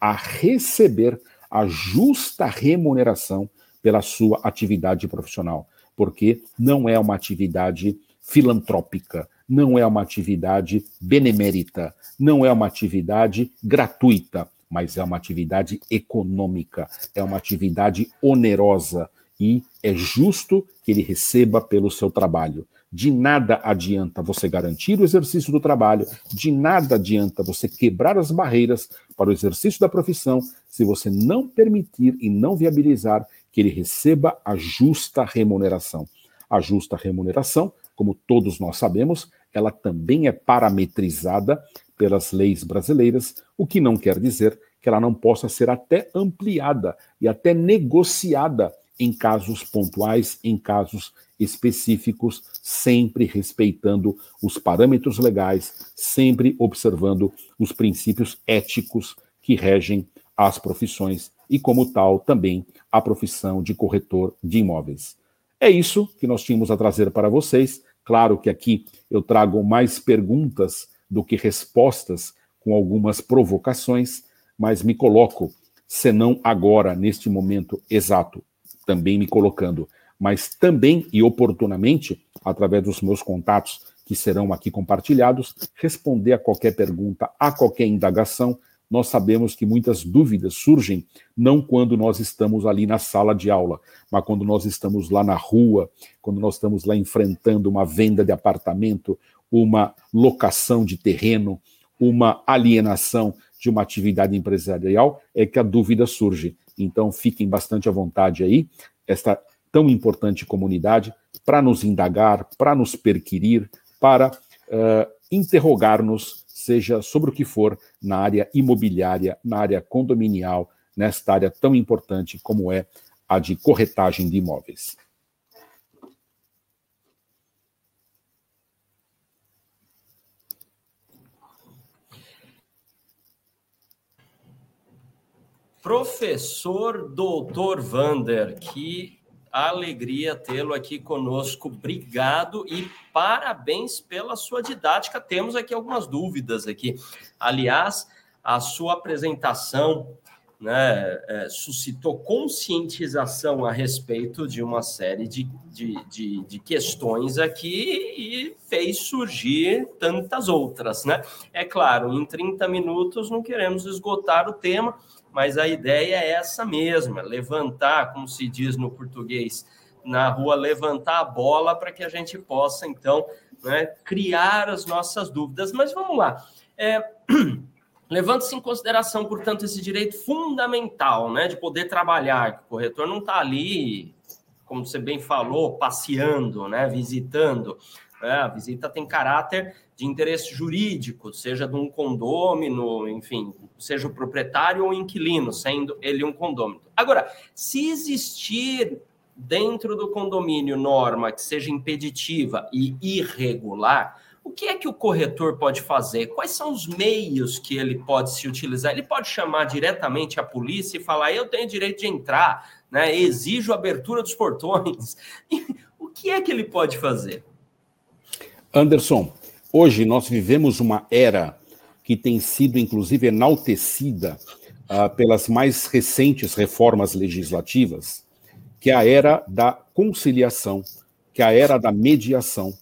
a receber a justa remuneração pela sua atividade profissional, porque não é uma atividade filantrópica, não é uma atividade benemérita, não é uma atividade gratuita, mas é uma atividade econômica, é uma atividade onerosa, e é justo que ele receba pelo seu trabalho. De nada adianta você garantir o exercício do trabalho, de nada adianta você quebrar as barreiras para o exercício da profissão se você não permitir e não viabilizar que ele receba a justa remuneração. A justa remuneração, como todos nós sabemos, ela também é parametrizada pelas leis brasileiras, o que não quer dizer que ela não possa ser até ampliada e até negociada em casos pontuais, em casos específicos, sempre respeitando os parâmetros legais, sempre observando os princípios éticos que regem as profissões e, como tal, também a profissão de corretor de imóveis. É isso que nós tínhamos a trazer para vocês. Claro que aqui eu trago mais perguntas do que respostas, com algumas provocações, mas me coloco, senão agora, neste momento exato, também me colocando, mas também e oportunamente, através dos meus contatos que serão aqui compartilhados, responder a qualquer pergunta, a qualquer indagação, nós sabemos que muitas dúvidas surgem não quando nós estamos ali na sala de aula, mas quando nós estamos lá na rua, quando nós estamos lá enfrentando uma venda de apartamento, uma locação de terreno, uma alienação de uma atividade empresarial, é que a dúvida surge. Então, fiquem bastante à vontade aí, esta tão importante comunidade, para nos indagar, para nos perquirir, para uh, interrogar-nos, seja sobre o que for, na área imobiliária, na área condominial, nesta área tão importante como é a de corretagem de imóveis. Professor Doutor Vander, que alegria tê-lo aqui conosco. Obrigado e parabéns pela sua didática. Temos aqui algumas dúvidas aqui. Aliás, a sua apresentação né, é, suscitou conscientização a respeito de uma série de, de, de, de, questões aqui e fez surgir tantas outras. Né? É claro, em 30 minutos não queremos esgotar o tema, mas a ideia é essa mesma: levantar, como se diz no português, na rua, levantar a bola para que a gente possa, então, né, criar as nossas dúvidas. Mas vamos lá. É... Levando-se em consideração, portanto, esse direito fundamental né, de poder trabalhar, que o corretor não está ali, como você bem falou, passeando, né, visitando. Né, a visita tem caráter de interesse jurídico, seja de um condômino, enfim, seja o proprietário ou o inquilino, sendo ele um condômino. Agora, se existir dentro do condomínio norma que seja impeditiva e irregular, o que é que o corretor pode fazer? Quais são os meios que ele pode se utilizar? Ele pode chamar diretamente a polícia e falar: eu tenho direito de entrar, né? exijo a abertura dos portões. o que é que ele pode fazer? Anderson, hoje nós vivemos uma era que tem sido, inclusive, enaltecida uh, pelas mais recentes reformas legislativas, que é a era da conciliação, que é a era da mediação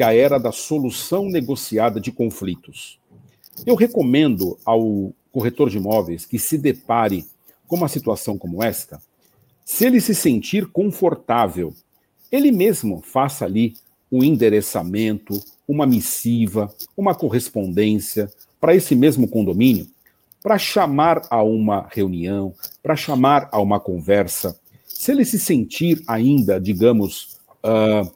que é a era da solução negociada de conflitos. Eu recomendo ao corretor de imóveis que se depare com uma situação como esta, se ele se sentir confortável, ele mesmo faça ali um endereçamento, uma missiva, uma correspondência para esse mesmo condomínio, para chamar a uma reunião, para chamar a uma conversa. Se ele se sentir ainda, digamos, uh,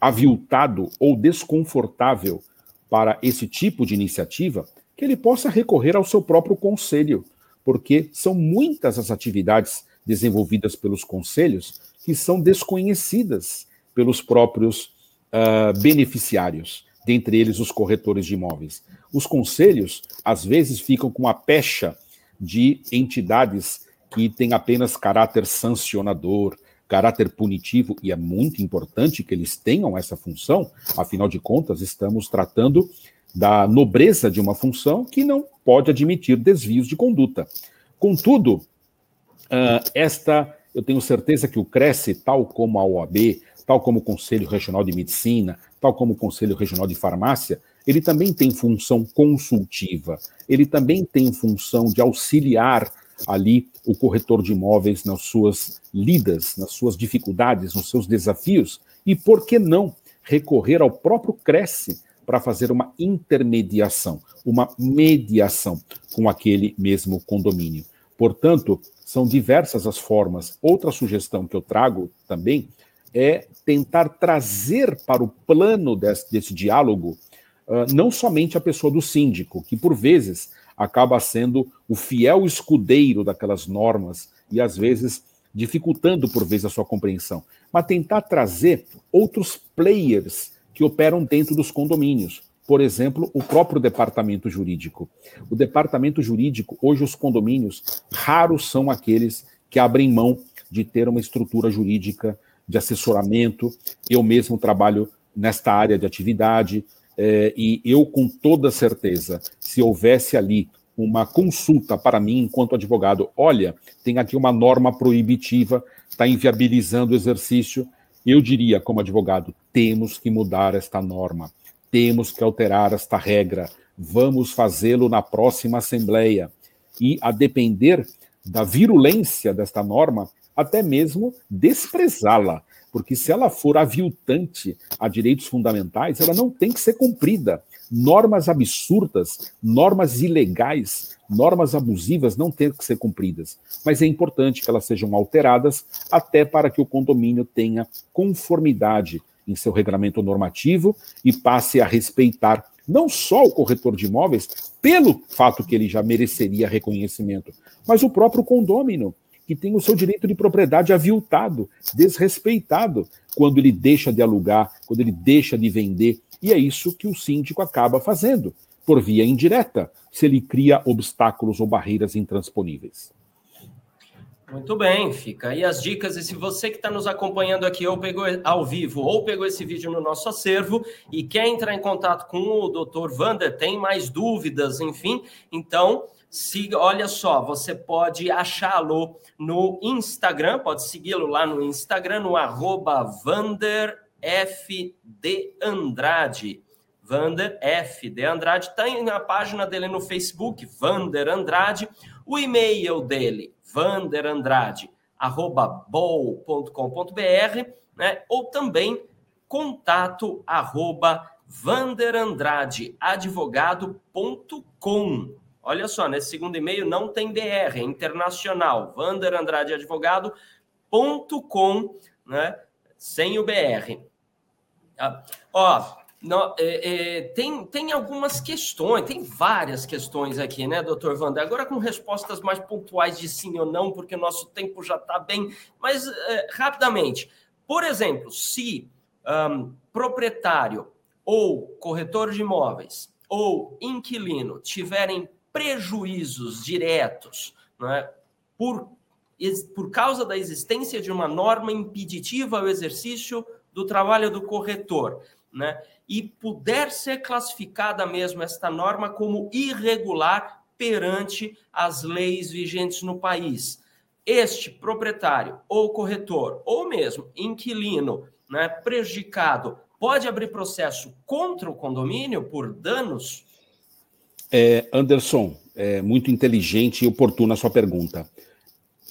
aviltado ou desconfortável para esse tipo de iniciativa, que ele possa recorrer ao seu próprio conselho, porque são muitas as atividades desenvolvidas pelos conselhos que são desconhecidas pelos próprios uh, beneficiários, dentre eles os corretores de imóveis. Os conselhos, às vezes, ficam com a pecha de entidades que têm apenas caráter sancionador, caráter punitivo, e é muito importante que eles tenham essa função, afinal de contas, estamos tratando da nobreza de uma função que não pode admitir desvios de conduta. Contudo, uh, esta, eu tenho certeza que o Cresce, tal como a OAB, tal como o Conselho Regional de Medicina, tal como o Conselho Regional de Farmácia, ele também tem função consultiva, ele também tem função de auxiliar ali o corretor de imóveis nas suas lidas, nas suas dificuldades, nos seus desafios, e por que não recorrer ao próprio Cresce para fazer uma intermediação, uma mediação com aquele mesmo condomínio. Portanto, são diversas as formas. Outra sugestão que eu trago também é tentar trazer para o plano desse, desse diálogo uh, não somente a pessoa do síndico, que por vezes acaba sendo o fiel escudeiro daquelas normas e às vezes dificultando por vezes a sua compreensão, mas tentar trazer outros players que operam dentro dos condomínios. Por exemplo, o próprio departamento jurídico. O departamento jurídico, hoje os condomínios, raros são aqueles que abrem mão de ter uma estrutura jurídica de assessoramento. Eu mesmo trabalho nesta área de atividade, é, e eu, com toda certeza, se houvesse ali uma consulta para mim enquanto advogado, olha, tem aqui uma norma proibitiva, está inviabilizando o exercício, eu diria, como advogado, temos que mudar esta norma, temos que alterar esta regra, vamos fazê-lo na próxima Assembleia. e, a depender da virulência desta norma, até mesmo desprezá-la. Porque se ela for aviltante a direitos fundamentais, ela não tem que ser cumprida. Normas absurdas, normas ilegais, normas abusivas não têm que ser cumpridas. Mas é importante que elas sejam alteradas até para que o condomínio tenha conformidade em seu regulamento normativo e passe a respeitar não só o corretor de imóveis, pelo fato que ele já mereceria reconhecimento, mas o próprio condômino, que tem o seu direito de propriedade aviltado, desrespeitado, quando ele deixa de alugar, quando ele deixa de vender. E é isso que o síndico acaba fazendo, por via indireta, se ele cria obstáculos ou barreiras intransponíveis. Muito bem, fica aí as dicas. E se você que está nos acompanhando aqui ou pegou ao vivo ou pegou esse vídeo no nosso acervo e quer entrar em contato com o Dr. Vander, tem mais dúvidas, enfim, então siga, olha só, você pode achá-lo no Instagram, pode segui-lo lá no Instagram, no arroba Vander F de Andrade. Vander F de Andrade, tem tá a página dele no Facebook, Vander Andrade, o e-mail dele, vanderandrade@bol.com.br, né? Ou também contato arroba vanderandradeadvogado.com. Olha só, nesse segundo e-mail não tem BR, é internacional, vanderandradeadvogado.com, né? Sem o BR. Ah, ó, não, é, é, tem, tem algumas questões, tem várias questões aqui, né, doutor Wander? Agora com respostas mais pontuais de sim ou não, porque o nosso tempo já está bem. Mas, é, rapidamente, por exemplo, se um, proprietário ou corretor de imóveis ou inquilino tiverem prejuízos diretos né, por, por causa da existência de uma norma impeditiva ao exercício do trabalho do corretor, né? e puder ser classificada mesmo esta norma como irregular perante as leis vigentes no país. Este proprietário ou corretor, ou mesmo inquilino né, prejudicado, pode abrir processo contra o condomínio por danos? É, Anderson, é muito inteligente e oportuna a sua pergunta.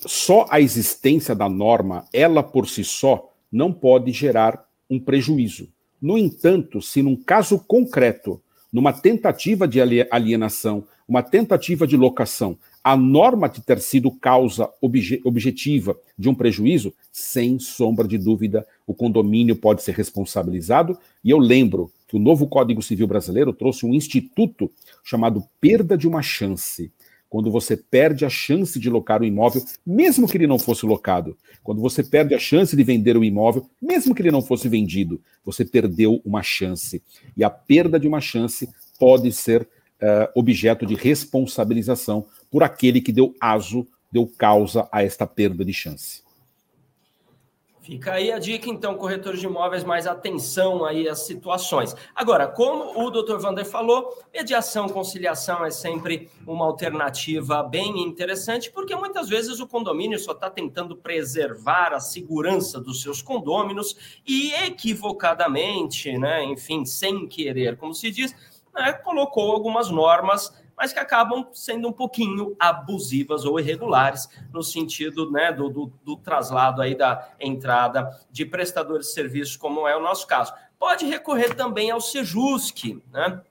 Só a existência da norma, ela por si só, não pode gerar um prejuízo. No entanto, se num caso concreto, numa tentativa de alienação, uma tentativa de locação, a norma de ter sido causa obje objetiva de um prejuízo, sem sombra de dúvida, o condomínio pode ser responsabilizado. E eu lembro que o novo Código Civil Brasileiro trouxe um instituto chamado perda de uma chance quando você perde a chance de locar o imóvel, mesmo que ele não fosse locado, quando você perde a chance de vender o imóvel, mesmo que ele não fosse vendido, você perdeu uma chance. E a perda de uma chance pode ser uh, objeto de responsabilização por aquele que deu aso, deu causa a esta perda de chance. Fica aí a dica, então, corretores de imóveis, mais atenção aí às situações. Agora, como o Dr. Vander falou, mediação, conciliação é sempre uma alternativa bem interessante, porque muitas vezes o condomínio só está tentando preservar a segurança dos seus condôminos e equivocadamente, né, enfim, sem querer, como se diz, né, colocou algumas normas mas que acabam sendo um pouquinho abusivas ou irregulares no sentido né, do, do, do traslado aí da entrada de prestadores de serviços, como é o nosso caso. Pode recorrer também ao Sejusc, né?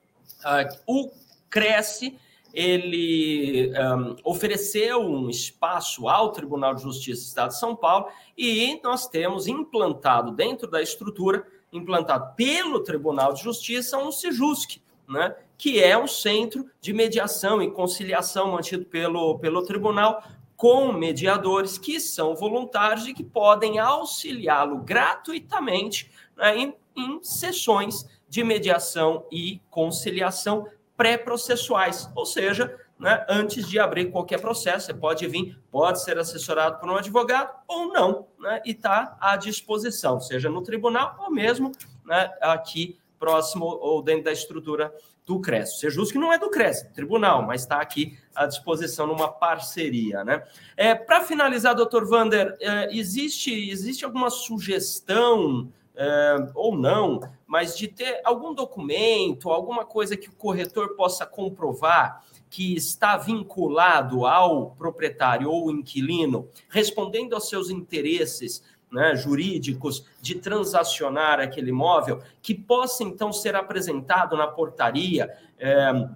Uh, o Cresce ele um, ofereceu um espaço ao Tribunal de Justiça do Estado de São Paulo e nós temos implantado dentro da estrutura, implantado pelo Tribunal de Justiça, um Sejusc, né? Que é um centro de mediação e conciliação mantido pelo, pelo tribunal com mediadores que são voluntários e que podem auxiliá-lo gratuitamente né, em, em sessões de mediação e conciliação pré-processuais, ou seja, né, antes de abrir qualquer processo, você pode vir, pode ser assessorado por um advogado ou não, né, e está à disposição, seja no tribunal ou mesmo né, aqui próximo ou dentro da estrutura do CRES. Ser justo que não é do CRES, tribunal, mas está aqui à disposição numa parceria. Né? É, Para finalizar, doutor Vander, é, existe, existe alguma sugestão é, ou não, mas de ter algum documento, alguma coisa que o corretor possa comprovar que está vinculado ao proprietário ou inquilino, respondendo aos seus interesses né, jurídicos de transacionar aquele imóvel, que possa então ser apresentado na portaria. É,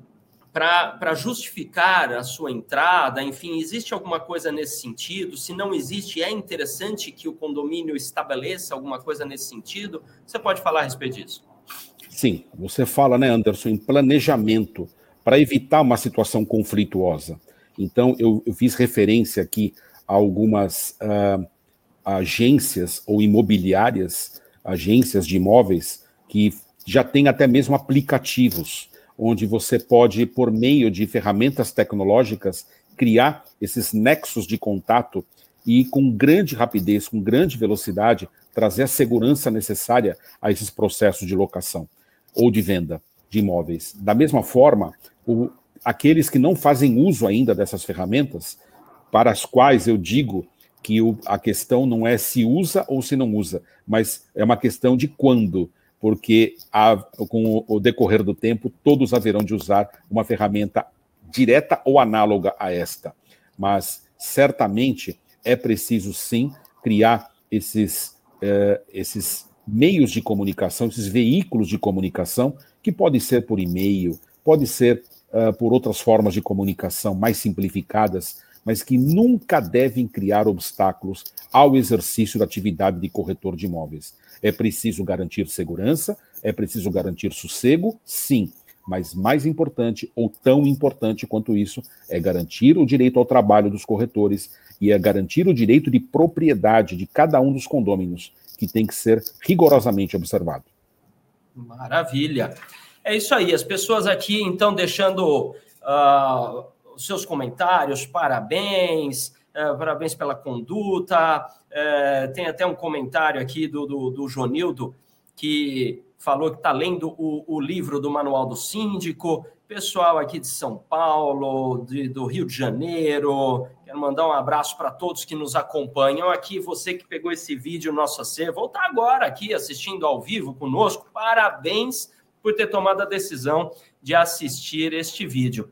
para justificar a sua entrada, enfim, existe alguma coisa nesse sentido? Se não existe, é interessante que o condomínio estabeleça alguma coisa nesse sentido? Você pode falar a respeito disso? Sim, você fala, né, Anderson, em planejamento para evitar uma situação conflituosa. Então, eu, eu fiz referência aqui a algumas uh, agências ou imobiliárias, agências de imóveis, que já têm até mesmo aplicativos onde você pode, por meio de ferramentas tecnológicas, criar esses nexos de contato e, com grande rapidez, com grande velocidade, trazer a segurança necessária a esses processos de locação ou de venda de imóveis. Da mesma forma, o, aqueles que não fazem uso ainda dessas ferramentas, para as quais eu digo que o, a questão não é se usa ou se não usa, mas é uma questão de quando porque a, com o decorrer do tempo todos haverão de usar uma ferramenta direta ou análoga a esta. Mas certamente é preciso sim criar esses, eh, esses meios de comunicação, esses veículos de comunicação, que podem ser por e-mail, pode ser uh, por outras formas de comunicação mais simplificadas, mas que nunca devem criar obstáculos ao exercício da atividade de corretor de imóveis. É preciso garantir segurança, é preciso garantir sossego, sim. Mas mais importante, ou tão importante quanto isso, é garantir o direito ao trabalho dos corretores e é garantir o direito de propriedade de cada um dos condôminos, que tem que ser rigorosamente observado. Maravilha. É isso aí. As pessoas aqui, então, deixando uh, os seus comentários, parabéns, uh, parabéns pela conduta, é, tem até um comentário aqui do, do, do Jonildo, que falou que está lendo o, o, livro do Manual do Síndico. Pessoal aqui de São Paulo, de, do Rio de Janeiro, quero mandar um abraço para todos que nos acompanham aqui. Você que pegou esse vídeo nosso acervo, voltar agora aqui assistindo ao vivo conosco. Parabéns por ter tomado a decisão de assistir este vídeo.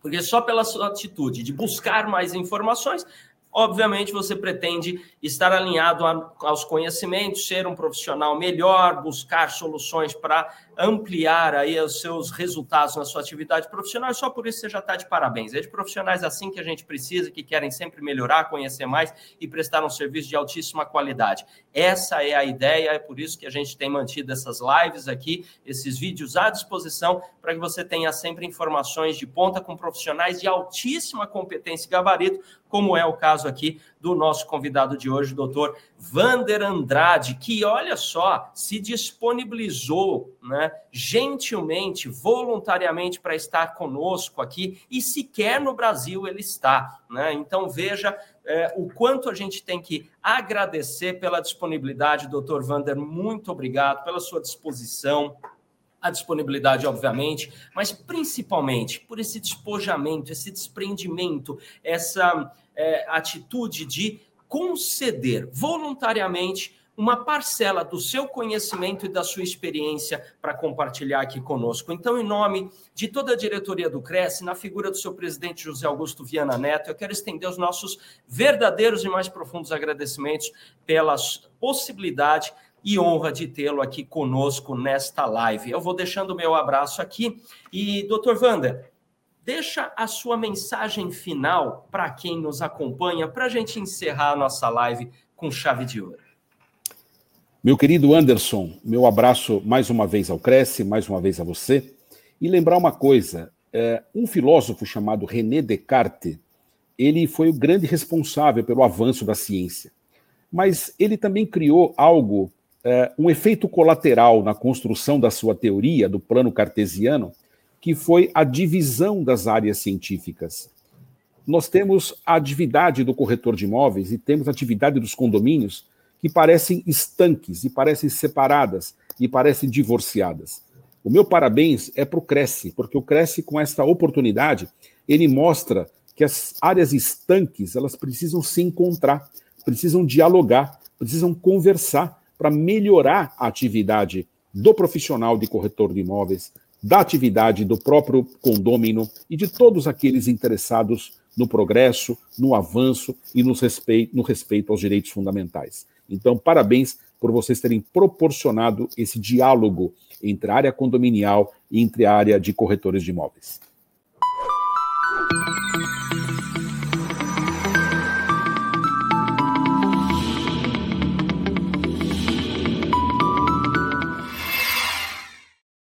Porque só pela sua atitude de buscar mais informações, Obviamente, você pretende estar alinhado aos conhecimentos, ser um profissional melhor, buscar soluções para ampliar aí os seus resultados na sua atividade profissional. Só por isso você já está de parabéns. É de profissionais assim que a gente precisa, que querem sempre melhorar, conhecer mais e prestar um serviço de altíssima qualidade. Essa é a ideia, é por isso que a gente tem mantido essas lives aqui, esses vídeos à disposição, para que você tenha sempre informações de ponta com profissionais de altíssima competência e gabarito como é o caso aqui do nosso convidado de hoje, doutor Vander Andrade, que, olha só, se disponibilizou né, gentilmente, voluntariamente para estar conosco aqui, e sequer no Brasil ele está. Né? Então, veja é, o quanto a gente tem que agradecer pela disponibilidade, doutor Vander, muito obrigado pela sua disposição, a disponibilidade, obviamente, mas principalmente por esse despojamento, esse desprendimento, essa é, atitude de conceder voluntariamente uma parcela do seu conhecimento e da sua experiência para compartilhar aqui conosco. Então, em nome de toda a diretoria do Cresce, na figura do seu presidente José Augusto Viana Neto, eu quero estender os nossos verdadeiros e mais profundos agradecimentos pela possibilidade e honra de tê-lo aqui conosco nesta live. Eu vou deixando o meu abraço aqui e, doutor Wander, deixa a sua mensagem final para quem nos acompanha, para a gente encerrar a nossa live com chave de ouro. Meu querido Anderson, meu abraço mais uma vez ao Cresce, mais uma vez a você. E lembrar uma coisa: é, um filósofo chamado René Descartes, ele foi o grande responsável pelo avanço da ciência. Mas ele também criou algo é, um efeito colateral na construção da sua teoria do plano cartesiano, que foi a divisão das áreas científicas. Nós temos a atividade do corretor de imóveis e temos a atividade dos condomínios que parecem estanques e parecem separadas e parecem divorciadas. O meu parabéns é para o Cresce, porque o Cresce, com esta oportunidade, ele mostra que as áreas estanques elas precisam se encontrar, precisam dialogar, precisam conversar para melhorar a atividade do profissional de corretor de imóveis, da atividade do próprio condômino e de todos aqueles interessados no progresso, no avanço e no respeito, no respeito aos direitos fundamentais. Então, parabéns por vocês terem proporcionado esse diálogo entre a área condominial e entre a área de corretores de imóveis.